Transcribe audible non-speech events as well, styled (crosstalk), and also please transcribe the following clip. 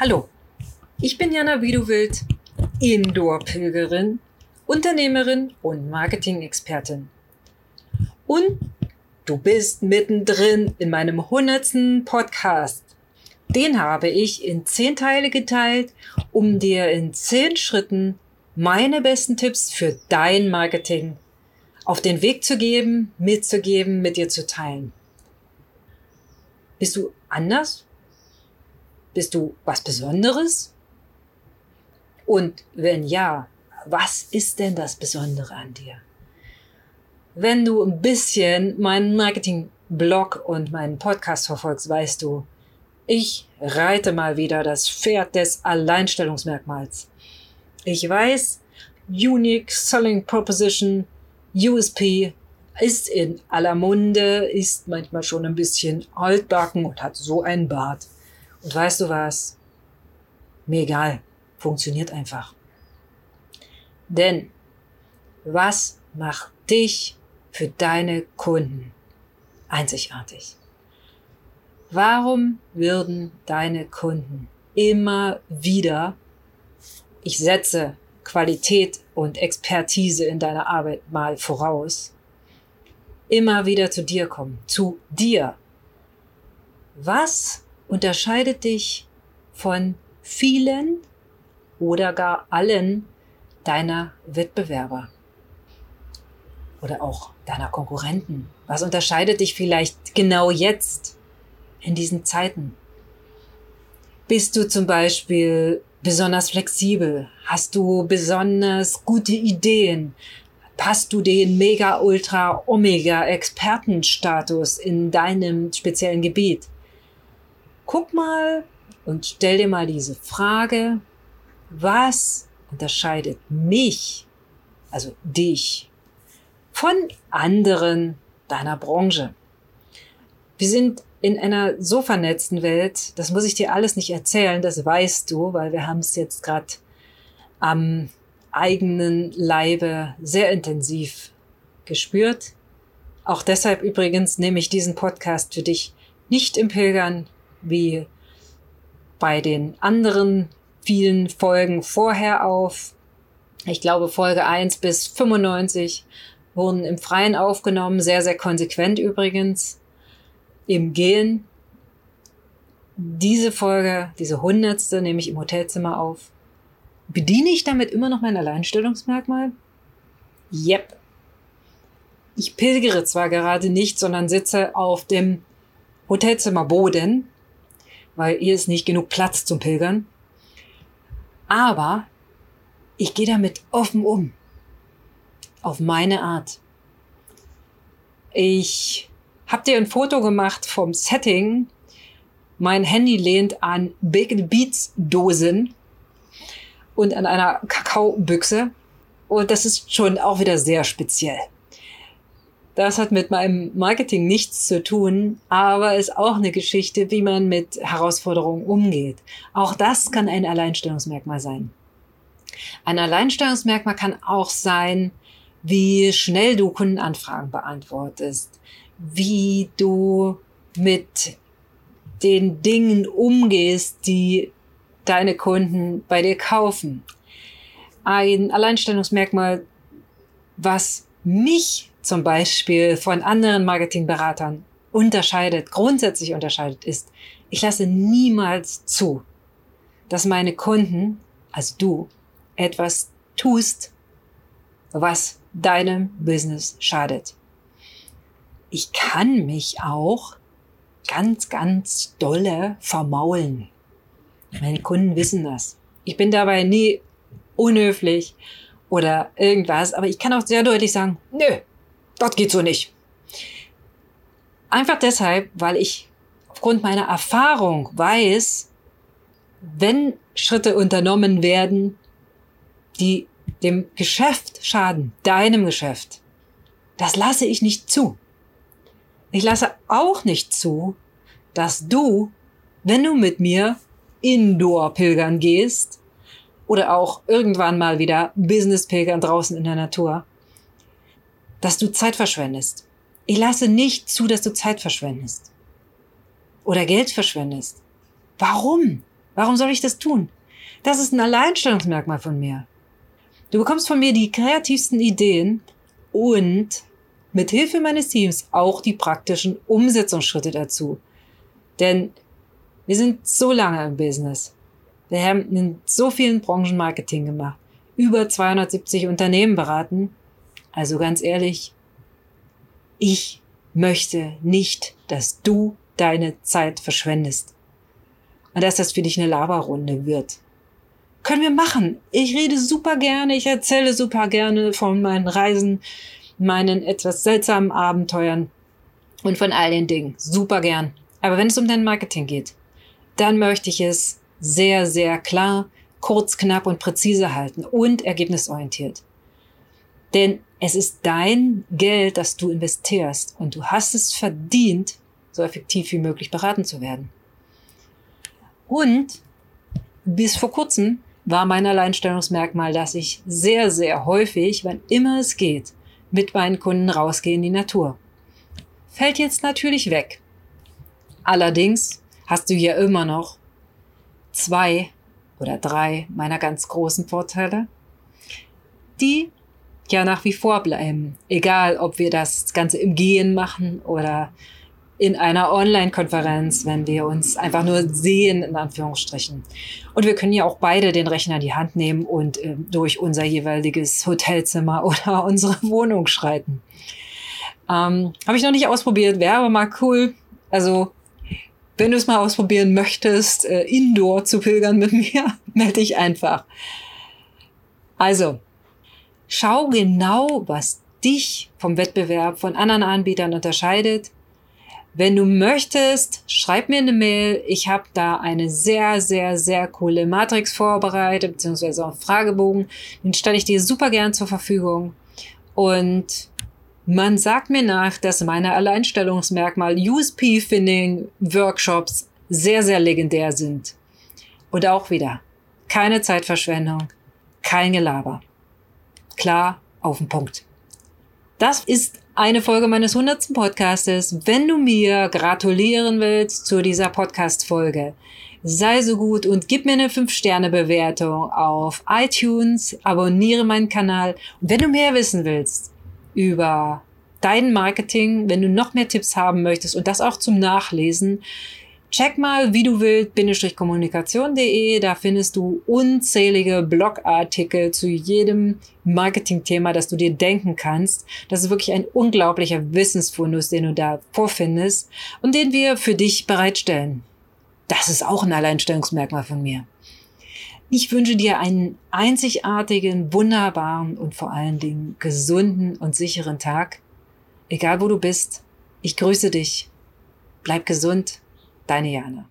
Hallo, ich bin Jana Wiedewild, Indoor-Pilgerin, Unternehmerin und Marketing-Expertin. Und du bist mittendrin in meinem hundertsten Podcast. Den habe ich in zehn Teile geteilt, um dir in zehn Schritten meine besten Tipps für dein Marketing auf den Weg zu geben, mitzugeben, mit dir zu teilen. Bist du anders? Bist du was Besonderes? Und wenn ja, was ist denn das Besondere an dir? Wenn du ein bisschen meinen Marketing-Blog und meinen Podcast verfolgst, weißt du, ich reite mal wieder das Pferd des Alleinstellungsmerkmals. Ich weiß, Unique Selling Proposition, USP, ist in aller Munde, ist manchmal schon ein bisschen altbacken und hat so einen Bart. Und weißt du was? Mir egal. Funktioniert einfach. Denn was macht dich für deine Kunden einzigartig? Warum würden deine Kunden immer wieder, ich setze Qualität und Expertise in deiner Arbeit mal voraus, immer wieder zu dir kommen, zu dir. Was unterscheidet dich von vielen oder gar allen deiner Wettbewerber oder auch deiner Konkurrenten? Was unterscheidet dich vielleicht genau jetzt in diesen Zeiten? Bist du zum Beispiel besonders flexibel? Hast du besonders gute Ideen? Passt du den Mega, Ultra, Omega Expertenstatus in deinem speziellen Gebiet? Guck mal und stell dir mal diese Frage, was unterscheidet mich, also dich, von anderen deiner Branche? Wir sind in einer so vernetzten Welt, das muss ich dir alles nicht erzählen, das weißt du, weil wir haben es jetzt gerade am eigenen Leibe sehr intensiv gespürt. Auch deshalb übrigens nehme ich diesen Podcast für dich nicht im Pilgern wie bei den anderen vielen Folgen vorher auf. Ich glaube, Folge 1 bis 95 wurden im Freien aufgenommen, sehr, sehr konsequent übrigens, im Gehen. Diese Folge, diese hundertste, nehme ich im Hotelzimmer auf. Bediene ich damit immer noch mein Alleinstellungsmerkmal? Yep. Ich pilgere zwar gerade nicht, sondern sitze auf dem Hotelzimmerboden weil hier ist nicht genug Platz zum Pilgern. Aber ich gehe damit offen um. Auf meine Art. Ich habe dir ein Foto gemacht vom Setting. Mein Handy lehnt an Baked Beats Dosen und an einer Kakaobüchse. Und das ist schon auch wieder sehr speziell. Das hat mit meinem Marketing nichts zu tun, aber ist auch eine Geschichte, wie man mit Herausforderungen umgeht. Auch das kann ein Alleinstellungsmerkmal sein. Ein Alleinstellungsmerkmal kann auch sein, wie schnell du Kundenanfragen beantwortest, wie du mit den Dingen umgehst, die deine Kunden bei dir kaufen. Ein Alleinstellungsmerkmal, was mich zum Beispiel von anderen Marketingberatern unterscheidet, grundsätzlich unterscheidet, ist, ich lasse niemals zu, dass meine Kunden, also du, etwas tust, was deinem Business schadet. Ich kann mich auch ganz, ganz dolle vermaulen. Meine Kunden wissen das. Ich bin dabei nie unhöflich oder irgendwas, aber ich kann auch sehr deutlich sagen, nö, das geht so nicht. Einfach deshalb, weil ich aufgrund meiner Erfahrung weiß, wenn Schritte unternommen werden, die dem Geschäft schaden, deinem Geschäft, das lasse ich nicht zu. Ich lasse auch nicht zu, dass du, wenn du mit mir Indoor pilgern gehst oder auch irgendwann mal wieder Business pilgern draußen in der Natur, dass du Zeit verschwendest. Ich lasse nicht zu, dass du Zeit verschwendest. Oder Geld verschwendest. Warum? Warum soll ich das tun? Das ist ein Alleinstellungsmerkmal von mir. Du bekommst von mir die kreativsten Ideen und mit Hilfe meines Teams auch die praktischen Umsetzungsschritte dazu. Denn wir sind so lange im Business. Wir haben in so vielen Branchen Marketing gemacht, über 270 Unternehmen beraten. Also ganz ehrlich, ich möchte nicht, dass du deine Zeit verschwendest. Und dass das für dich eine Laberrunde wird. Können wir machen. Ich rede super gerne, ich erzähle super gerne von meinen Reisen, meinen etwas seltsamen Abenteuern und von all den Dingen. Super gern. Aber wenn es um dein Marketing geht, dann möchte ich es sehr, sehr klar, kurz, knapp und präzise halten und ergebnisorientiert. Denn es ist dein Geld, das du investierst und du hast es verdient, so effektiv wie möglich beraten zu werden. Und bis vor kurzem war mein Alleinstellungsmerkmal, dass ich sehr, sehr häufig, wann immer es geht, mit meinen Kunden rausgehe in die Natur. Fällt jetzt natürlich weg. Allerdings hast du ja immer noch zwei oder drei meiner ganz großen Vorteile, die ja nach wie vor bleiben. Egal, ob wir das Ganze im Gehen machen oder in einer Online-Konferenz, wenn wir uns einfach nur sehen, in Anführungsstrichen. Und wir können ja auch beide den Rechner in die Hand nehmen und äh, durch unser jeweiliges Hotelzimmer (laughs) oder unsere Wohnung schreiten. Ähm, Habe ich noch nicht ausprobiert, wäre aber mal cool. Also, wenn du es mal ausprobieren möchtest, äh, indoor zu pilgern mit (laughs) mir, melde dich einfach. Also, schau genau, was dich vom Wettbewerb von anderen Anbietern unterscheidet wenn du möchtest, schreib mir eine Mail. Ich habe da eine sehr, sehr, sehr coole Matrix vorbereitet, beziehungsweise auch einen Fragebogen. Den stelle ich dir super gern zur Verfügung. Und man sagt mir nach, dass meine Alleinstellungsmerkmal USP-Finding-Workshops sehr, sehr legendär sind. Und auch wieder, keine Zeitverschwendung, kein Gelaber. Klar, auf den Punkt. Das ist eine Folge meines 100. Podcastes. Wenn du mir gratulieren willst zu dieser Podcast-Folge, sei so gut und gib mir eine 5-Sterne-Bewertung auf iTunes, abonniere meinen Kanal. Und wenn du mehr wissen willst über dein Marketing, wenn du noch mehr Tipps haben möchtest und das auch zum Nachlesen, Check mal, wie du willst-kommunikation.de. Da findest du unzählige Blogartikel zu jedem Marketingthema, das du dir denken kannst. Das ist wirklich ein unglaublicher Wissensfundus, den du da vorfindest und den wir für dich bereitstellen. Das ist auch ein Alleinstellungsmerkmal von mir. Ich wünsche dir einen einzigartigen, wunderbaren und vor allen Dingen gesunden und sicheren Tag. Egal wo du bist, ich grüße dich. Bleib gesund Deine Jana.